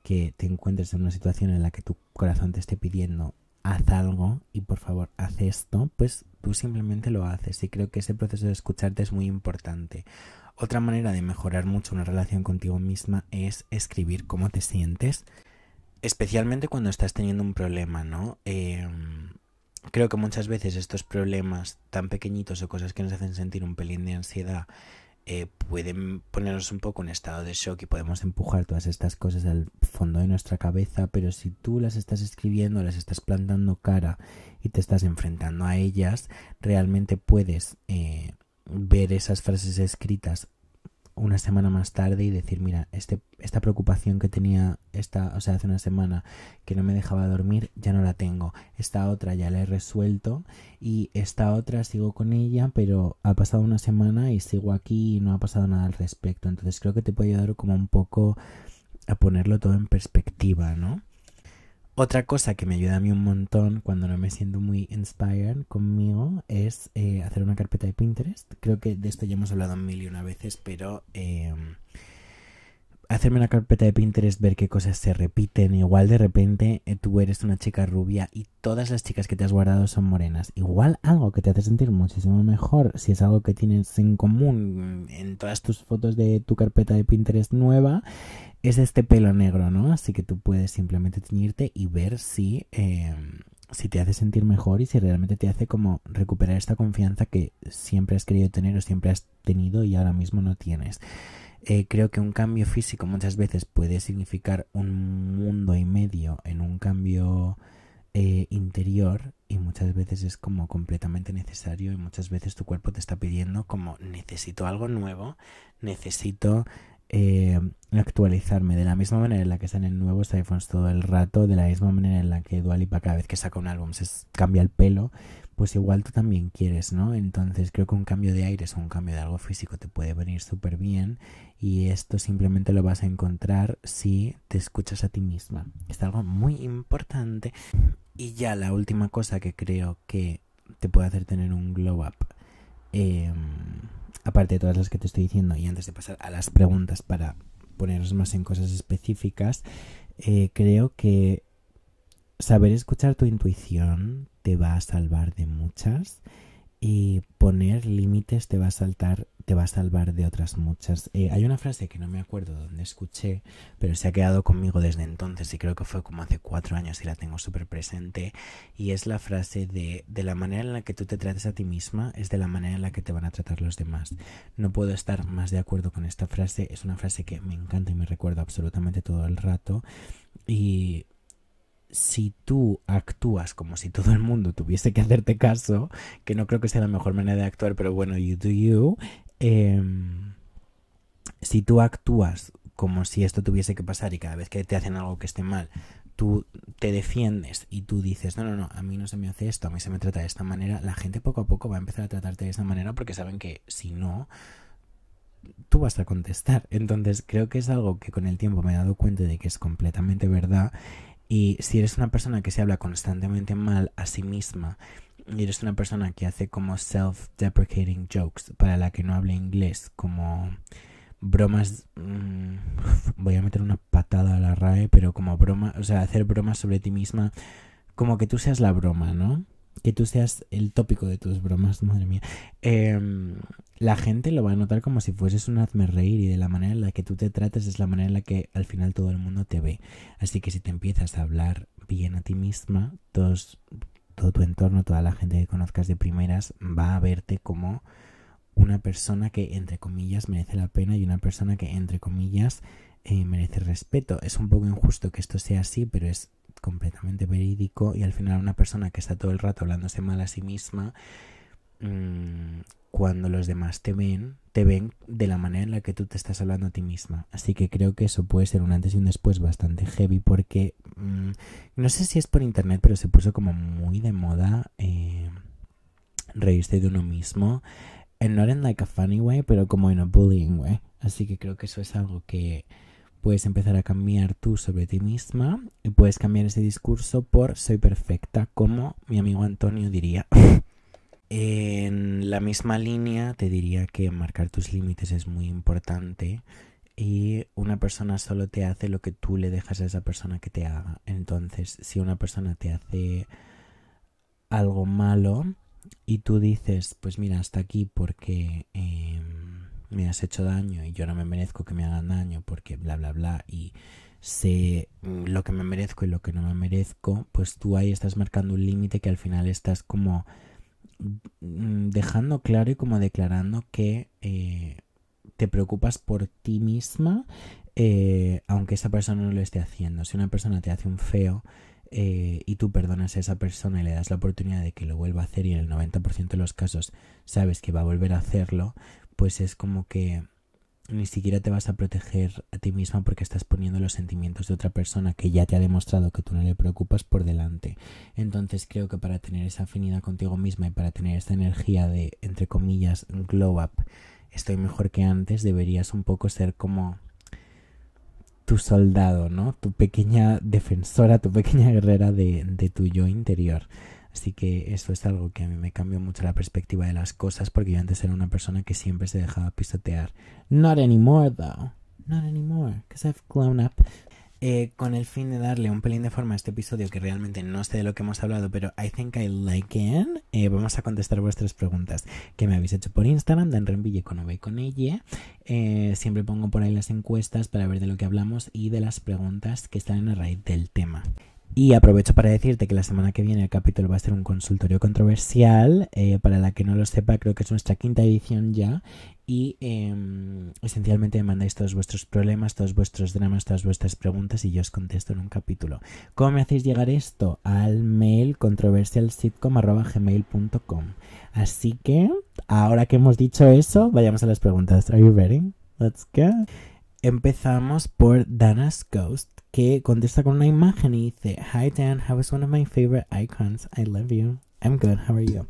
que te encuentres en una situación en la que tu corazón te esté pidiendo haz algo y por favor haz esto, pues tú simplemente lo haces y creo que ese proceso de escucharte es muy importante. Otra manera de mejorar mucho una relación contigo misma es escribir cómo te sientes, especialmente cuando estás teniendo un problema, ¿no? Eh, creo que muchas veces estos problemas tan pequeñitos o cosas que nos hacen sentir un pelín de ansiedad eh, pueden ponernos un poco en estado de shock y podemos empujar todas estas cosas al fondo de nuestra cabeza, pero si tú las estás escribiendo, las estás plantando cara y te estás enfrentando a ellas, realmente puedes eh, ver esas frases escritas una semana más tarde y decir, mira, este, esta preocupación que tenía esta, o sea, hace una semana que no me dejaba dormir, ya no la tengo. Esta otra ya la he resuelto y esta otra sigo con ella, pero ha pasado una semana y sigo aquí y no ha pasado nada al respecto. Entonces creo que te puede ayudar como un poco a ponerlo todo en perspectiva, ¿no? Otra cosa que me ayuda a mí un montón cuando no me siento muy inspired conmigo es eh, hacer una carpeta de Pinterest. Creo que de esto ya hemos hablado mil y una veces, pero eh, hacerme una carpeta de Pinterest, ver qué cosas se repiten. Igual de repente eh, tú eres una chica rubia y todas las chicas que te has guardado son morenas. Igual algo que te hace sentir muchísimo mejor si es algo que tienes en común en todas tus fotos de tu carpeta de Pinterest nueva es este pelo negro, ¿no? Así que tú puedes simplemente teñirte y ver si, em, si te hace sentir mejor y si realmente te hace como recuperar esta confianza que siempre has querido tener o siempre has tenido y ahora mismo no tienes. Eh, creo que un cambio físico muchas veces puede significar un mundo y medio en un cambio eh, interior y muchas veces es como completamente necesario y muchas veces tu cuerpo te está pidiendo como necesito algo nuevo, necesito eh, actualizarme de la misma manera en la que salen nuevos iPhones todo el rato, de la misma manera en la que Dualipa cada vez que saca un álbum se cambia el pelo, pues igual tú también quieres, ¿no? Entonces creo que un cambio de aires o un cambio de algo físico te puede venir súper bien y esto simplemente lo vas a encontrar si te escuchas a ti misma. Es algo muy importante. Y ya la última cosa que creo que te puede hacer tener un glow up. Eh, aparte de todas las que te estoy diciendo, y antes de pasar a las preguntas para ponernos más en cosas específicas, eh, creo que saber escuchar tu intuición te va a salvar de muchas y poner límites te va a saltar te va a salvar de otras muchas. Eh, hay una frase que no me acuerdo dónde escuché, pero se ha quedado conmigo desde entonces y creo que fue como hace cuatro años y la tengo súper presente. Y es la frase de, de la manera en la que tú te trates a ti misma es de la manera en la que te van a tratar los demás. No puedo estar más de acuerdo con esta frase. Es una frase que me encanta y me recuerda absolutamente todo el rato. Y si tú actúas como si todo el mundo tuviese que hacerte caso, que no creo que sea la mejor manera de actuar, pero bueno, you do you, Em, si tú actúas como si esto tuviese que pasar y cada vez que te hacen algo que esté mal, tú te defiendes y tú dices, no, no, no, a mí no se me hace esto, a mí se me trata de esta manera, la gente poco a poco va a empezar a tratarte de esa manera porque saben que si no, tú vas a contestar. Entonces creo que es algo que con el tiempo me he dado cuenta de que es completamente verdad. Y si eres una persona que se habla constantemente mal a sí misma y eres una persona que hace como self-deprecating jokes para la que no hable inglés, como bromas, mm, voy a meter una patada a la RAE, pero como broma, o sea, hacer bromas sobre ti misma, como que tú seas la broma, ¿no? Que tú seas el tópico de tus bromas, madre mía. Em, la gente lo va a notar como si fueses un hazme reír y de la manera en la que tú te trates es la manera en la que al final todo el mundo te ve. Así que si te empiezas a hablar bien a ti misma, todo tu entorno, toda la gente que conozcas de primeras va a verte como una persona que, entre comillas, merece la pena y una persona que, entre comillas, eh, merece respeto. Es un poco injusto que esto sea así, pero es completamente verídico y al final una persona que está todo el rato hablándose mal a sí misma, mmm, cuando los demás te ven, te ven de la manera en la que tú te estás hablando a ti misma. Así que creo que eso puede ser un antes y un después bastante heavy porque mmm, no sé si es por internet, pero se puso como muy de moda eh, reírse de uno mismo. And not in like a funny way, pero como en a bullying way. Así que creo que eso es algo que puedes empezar a cambiar tú sobre ti misma y puedes cambiar ese discurso por soy perfecta, como mi amigo Antonio diría. En la misma línea te diría que marcar tus límites es muy importante y una persona solo te hace lo que tú le dejas a esa persona que te haga. Entonces, si una persona te hace algo malo y tú dices, pues mira, hasta aquí porque eh, me has hecho daño y yo no me merezco que me hagan daño porque bla, bla, bla y sé lo que me merezco y lo que no me merezco, pues tú ahí estás marcando un límite que al final estás como Mm, dejando claro y como declarando que eh, te preocupas por ti misma, eh, aunque esa persona no lo esté haciendo. Si una persona te hace un feo eh, y tú perdonas a esa persona y le das la oportunidad de que lo vuelva a hacer y en el 90% de los casos sabes que va a volver a hacerlo, pues es como que ni siquiera te vas a proteger a ti misma porque estás poniendo los sentimientos de otra persona que ya te ha demostrado que tú no le preocupas por delante. Entonces creo que para tener esa afinidad contigo misma y para tener esta energía de, entre comillas, glow up, estoy mejor que antes, deberías un poco ser como tu soldado, ¿no? Tu pequeña defensora, tu pequeña guerrera de, de tu yo interior. Así que eso es algo que a mí me cambió mucho la perspectiva de las cosas porque yo antes era una persona que siempre se dejaba pisotear. Not anymore, though. Not anymore, because I've grown up. Eh, con el fin de darle un pelín de forma a este episodio que realmente no sé de lo que hemos hablado, pero I think I like it, eh, vamos a contestar vuestras preguntas que me habéis hecho por Instagram, Dan Renville con Ove con ella. Eh, siempre pongo por ahí las encuestas para ver de lo que hablamos y de las preguntas que están la raíz del tema. Y aprovecho para decirte que la semana que viene el capítulo va a ser un consultorio controversial. Eh, para la que no lo sepa, creo que es nuestra quinta edición ya. Y eh, esencialmente me mandáis todos vuestros problemas, todos vuestros dramas, todas vuestras preguntas y yo os contesto en un capítulo. ¿Cómo me hacéis llegar esto? Al mail controversialsitcom.gmail.com Así que, ahora que hemos dicho eso, vayamos a las preguntas. ¿Are you ready? Let's go. Empezamos por Dana's Ghost, que contesta con una imagen y dice, Hi Dan, how is one of my favorite icons? I love you. I'm good, how are you?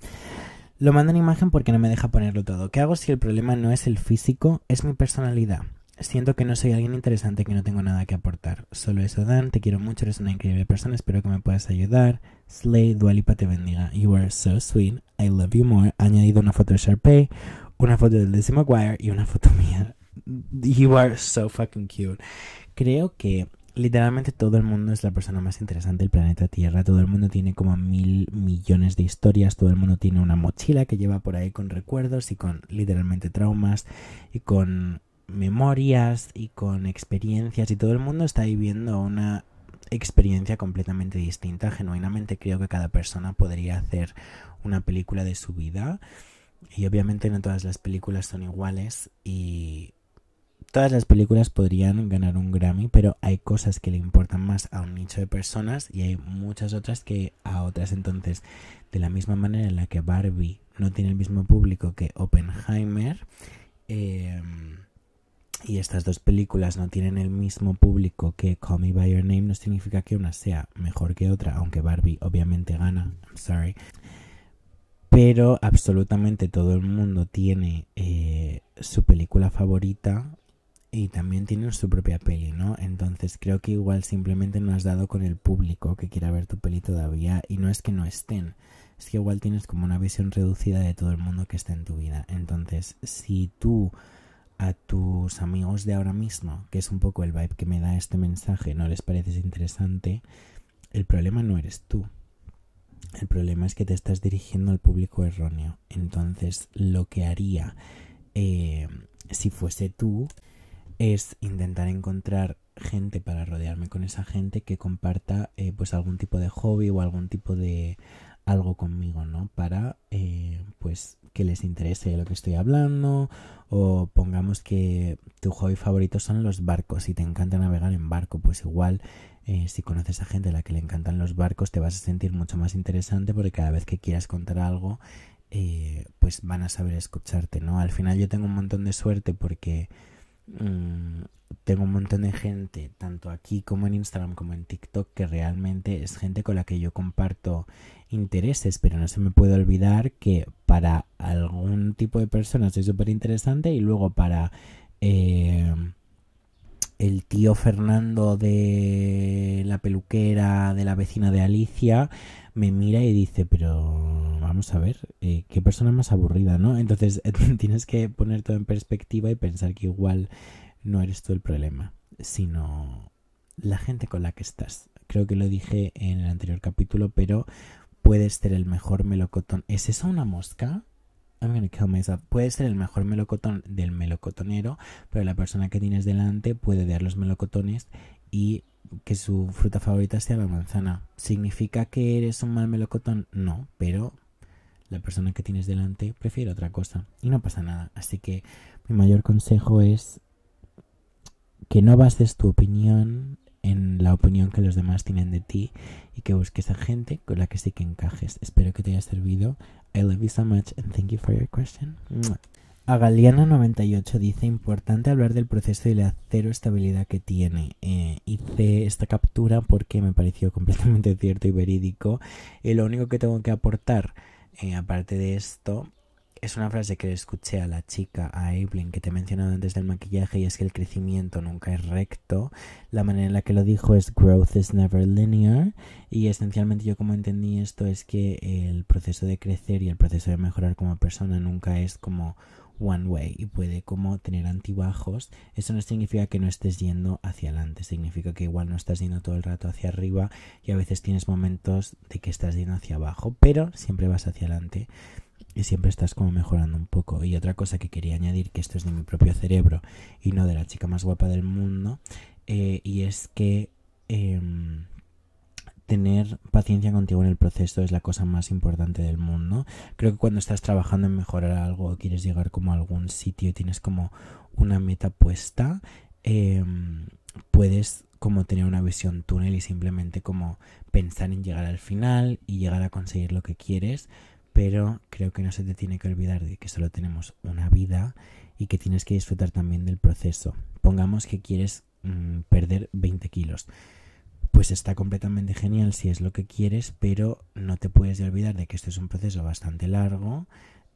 Lo mando en imagen porque no me deja ponerlo todo. ¿Qué hago si el problema no es el físico, es mi personalidad? Siento que no soy alguien interesante, que no tengo nada que aportar. Solo eso, Dan, te quiero mucho, eres una increíble persona, espero que me puedas ayudar. Slay, Dualipa te bendiga. You are so sweet, I love you more. Ha añadido una foto de Sharpay, una foto de Lizzie McGuire y una foto mía. You are so fucking cute. Creo que literalmente todo el mundo es la persona más interesante del planeta Tierra. Todo el mundo tiene como mil millones de historias. Todo el mundo tiene una mochila que lleva por ahí con recuerdos y con literalmente traumas y con memorias y con experiencias. Y todo el mundo está viviendo una experiencia completamente distinta. Genuinamente creo que cada persona podría hacer una película de su vida. Y obviamente no todas las películas son iguales y Todas las películas podrían ganar un Grammy, pero hay cosas que le importan más a un nicho de personas y hay muchas otras que a otras. Entonces, de la misma manera en la que Barbie no tiene el mismo público que Oppenheimer, em, y estas dos películas no tienen el mismo público que Call Me By Your Name, no significa que una sea mejor que otra, aunque Barbie obviamente gana. I'm sorry. Pero absolutamente todo el mundo tiene eh, su película favorita y también tienen su propia peli, ¿no? Entonces creo que igual simplemente no has dado con el público que quiera ver tu peli todavía y no es que no estén, es que igual tienes como una visión reducida de todo el mundo que está en tu vida. Entonces, si tú a tus amigos de ahora mismo, que es un poco el vibe que me da este mensaje, no les pareces interesante, el problema no eres tú. El problema es que te estás dirigiendo al público erróneo. Entonces, lo que haría eh, si fuese tú es intentar encontrar gente para rodearme con esa gente que comparta eh, pues algún tipo de hobby o algún tipo de algo conmigo, ¿no? Para, eh, pues, que les interese lo que estoy hablando o pongamos que tu hobby favorito son los barcos y te encanta navegar en barco, pues igual eh, si conoces a gente a la que le encantan los barcos te vas a sentir mucho más interesante porque cada vez que quieras contar algo pues van a saber escucharte, ¿no? Al final yo tengo un montón de suerte porque mm, tengo un montón de gente, tanto aquí como en Instagram como en TikTok, que realmente es gente con la que yo comparto intereses, pero no se me puede olvidar que para algún tipo de personas soy súper interesante y luego para eh, el tío Fernando de la peluquera de la vecina de Alicia me mira y dice, pero vamos a ver, eh, qué persona más aburrida, ¿no? Entonces tienes que poner todo en perspectiva y pensar que igual no eres tú el problema, sino la gente con la que estás. Creo que lo dije en el anterior capítulo, pero puedes ser el mejor melocotón. ¿Es eso una mosca? I'm gonna kill myself. Puede ser el mejor melocotón del melocotonero, pero la persona que tienes delante puede dar los melocotones y que su fruta favorita sea la manzana. ¿Significa que eres un mal melocotón? No, pero la persona que tienes delante prefiere otra cosa y no pasa nada. Así que mi mayor consejo es que no bases tu opinión en la opinión que los demás tienen de ti y que busques a gente con la que sí que encajes. Espero que te haya servido. I love you so much and thank you for your question. A Galeana98 dice importante hablar del proceso y la cero estabilidad que tiene. Eh, hice esta captura porque me pareció completamente cierto y verídico. Y lo único que tengo que aportar, eh, aparte de esto, es una frase que le escuché a la chica, a Evelyn, que te he mencionado antes del maquillaje, y es que el crecimiento nunca es recto. La manera en la que lo dijo es growth is never linear. Y esencialmente yo como entendí esto es que el proceso de crecer y el proceso de mejorar como persona nunca es como one way y puede como tener antibajos. Eso no significa que no estés yendo hacia adelante, significa que igual no estás yendo todo el rato hacia arriba y a veces tienes momentos de que estás yendo hacia abajo, pero siempre vas hacia adelante y siempre estás como mejorando un poco. Y otra cosa que quería añadir, que esto es de mi propio cerebro y no de la chica más guapa del mundo, eh, y es que em, tener paciencia contigo en el proceso es la cosa más importante del mundo. Creo que cuando estás trabajando en mejorar algo o quieres llegar como a algún sitio y tienes como una meta puesta, em, puedes como tener una visión túnel y simplemente como pensar en llegar al final y llegar a conseguir lo que quieres pero creo que no se te tiene que olvidar de que solo tenemos una vida y que tienes que disfrutar también del proceso. Pongamos que quieres mm, perder 20 kilos. Pues está completamente genial si es lo que quieres, pero no te puedes olvidar de que esto es un proceso bastante largo.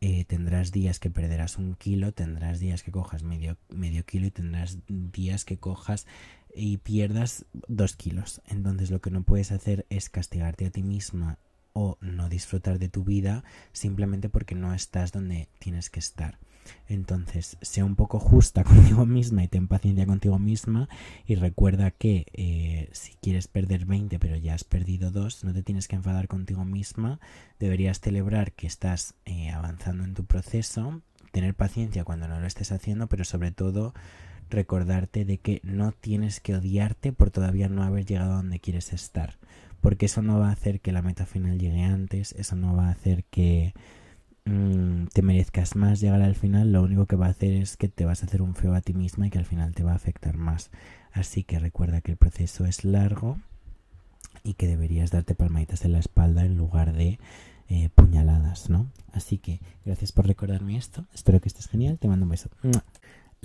Eh, tendrás días que perderás un kilo, tendrás días que cojas medio, medio kilo y tendrás días que cojas y pierdas dos kilos. Entonces lo que no puedes hacer es castigarte a ti misma o no disfrutar de tu vida simplemente porque no estás donde tienes que estar. Entonces, sea un poco justa contigo misma y ten paciencia contigo misma y recuerda que eh, si quieres perder 20 pero ya has perdido 2, no te tienes que enfadar contigo misma, deberías celebrar que estás eh, avanzando en tu proceso, tener paciencia cuando no lo estés haciendo, pero sobre todo recordarte de que no tienes que odiarte por todavía no haber llegado a donde quieres estar porque eso no va a hacer que la meta final llegue antes, eso no va a hacer que mm, te merezcas más llegar al final, lo único que va a hacer es que te vas a hacer un feo a ti misma y que al final te va a afectar más. Así que recuerda que el proceso es largo y que deberías darte palmaditas en la espalda en lugar de eh, puñaladas, ¿no? Así que gracias por recordarme esto, espero que estés genial, te mando un beso.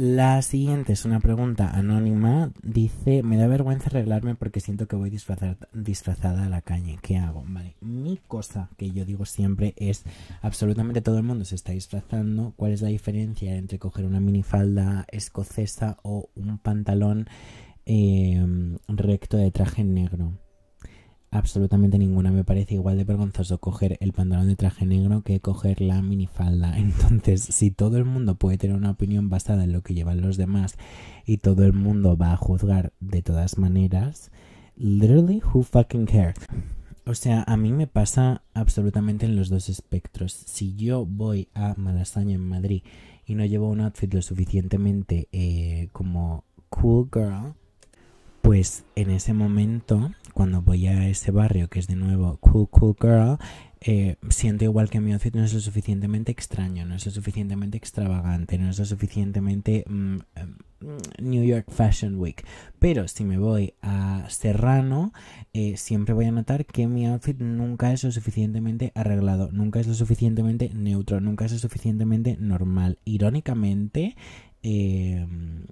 La siguiente es una pregunta anónima. Dice, me da vergüenza arreglarme porque siento que voy disfrazada a la calle. ¿Qué hago? Vale, mi cosa que yo digo siempre es, absolutamente todo el mundo se está disfrazando. ¿Cuál es la diferencia entre coger una minifalda escocesa o un pantalón eh, recto de traje negro? Absolutamente ninguna. Me parece igual de vergonzoso coger el pantalón de traje negro que coger la minifalda. Entonces, si todo el mundo puede tener una opinión basada en lo que llevan los demás y todo el mundo va a juzgar de todas maneras, literally, who fucking cares? O sea, a mí me pasa absolutamente en los dos espectros. Si yo voy a Malasaña en Madrid y no llevo un outfit lo suficientemente eh, como cool girl, pues en ese momento cuando voy a ese barrio que es de nuevo cool, cool girl, eh, siento igual que mi outfit no es lo suficientemente extraño, no es lo suficientemente extravagante, no es lo suficientemente mm, em, New York Fashion Week. Pero si me voy a Serrano, eh, siempre voy a notar que mi outfit nunca es lo suficientemente arreglado, nunca es lo suficientemente neutro, nunca es lo suficientemente normal. Irónicamente, em,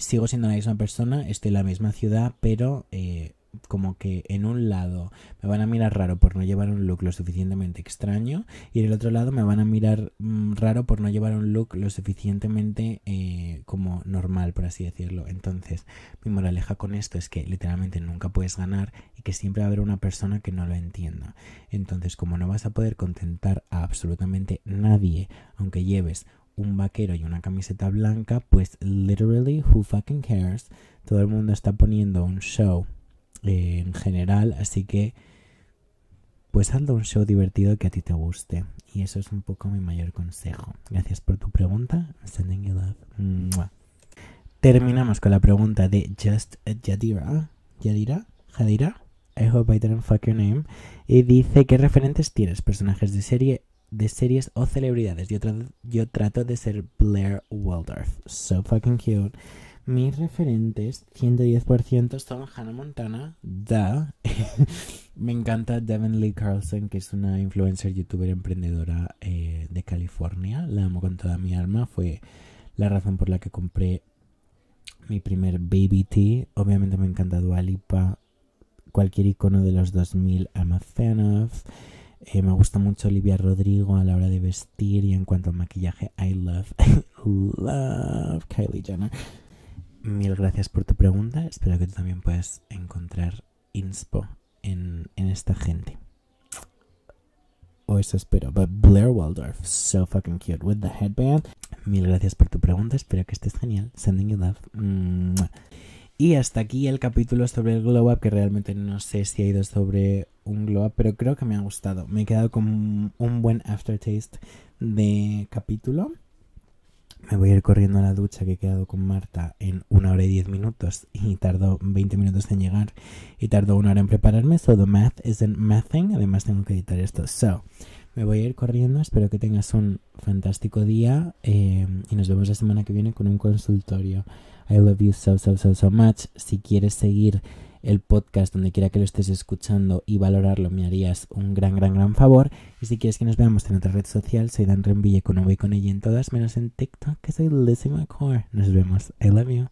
sigo siendo la misma persona, estoy en la misma ciudad, pero eh, como que en un lado me van a mirar raro por no llevar un look lo suficientemente extraño y en el otro lado me van a mirar mm, raro por no llevar un look lo suficientemente eh, como normal, por así decirlo. Entonces, mi moraleja con esto es que literalmente nunca puedes ganar y que siempre va a haber una persona que no lo entienda. Entonces, como no vas a poder contentar a absolutamente nadie, aunque lleves un vaquero y una camiseta blanca, pues literally, who fucking cares? Todo el mundo está poniendo un show en general, así que pues hazlo un show divertido que a ti te guste. Y eso es un poco mi mayor consejo. Gracias por tu pregunta. Terminamos con la pregunta de Just Yadira. Yadira? Jadira? I hope I didn't fuck your name. Y dice, ¿qué referentes tienes? Personajes de serie de series o celebridades. Yo trato de ser Blair Waldorf. So fucking cute. Mis referentes, 110% son Hannah Montana, da. Me encanta Devin Lee Carlson, que es una influencer, youtuber, emprendedora eh, de California. La amo con toda mi alma. Fue la razón por la que compré mi primer Baby Tea. Obviamente me encanta Dualipa. Cualquier icono de los 2000 I'm a fan of. Eh, me gusta mucho Olivia Rodrigo a la hora de vestir y en cuanto al maquillaje, I love, love Kylie Jenner. Mil gracias por tu pregunta. Espero que tú también puedas encontrar inspo en, en esta gente. O eso espero. But Blair Waldorf, so fucking cute with the headband. Mil gracias por tu pregunta. Espero que estés genial. Sending you love. Y hasta aquí el capítulo sobre el glow up, que realmente no sé si ha ido sobre un glow up, pero creo que me ha gustado. Me he quedado con un buen aftertaste de capítulo. Me voy a ir corriendo a la ducha que he quedado con Marta en una hora y diez minutos y tardó 20 minutos en llegar y tardó una hora en prepararme. So the math isn't mathing. Además tengo que editar esto. So me voy a ir corriendo. Espero que tengas un fantástico día eh, y nos vemos la semana que viene con un consultorio. I love you so, so, so, so much. Si quieres seguir el podcast donde quiera que lo estés escuchando y valorarlo, me harías un gran, gran, gran favor. Y si quieres que nos veamos en otra red social, soy Dan Renville con V con ella en todas, menos en TikTok, que soy Lizzie McCore. Nos vemos. I love you.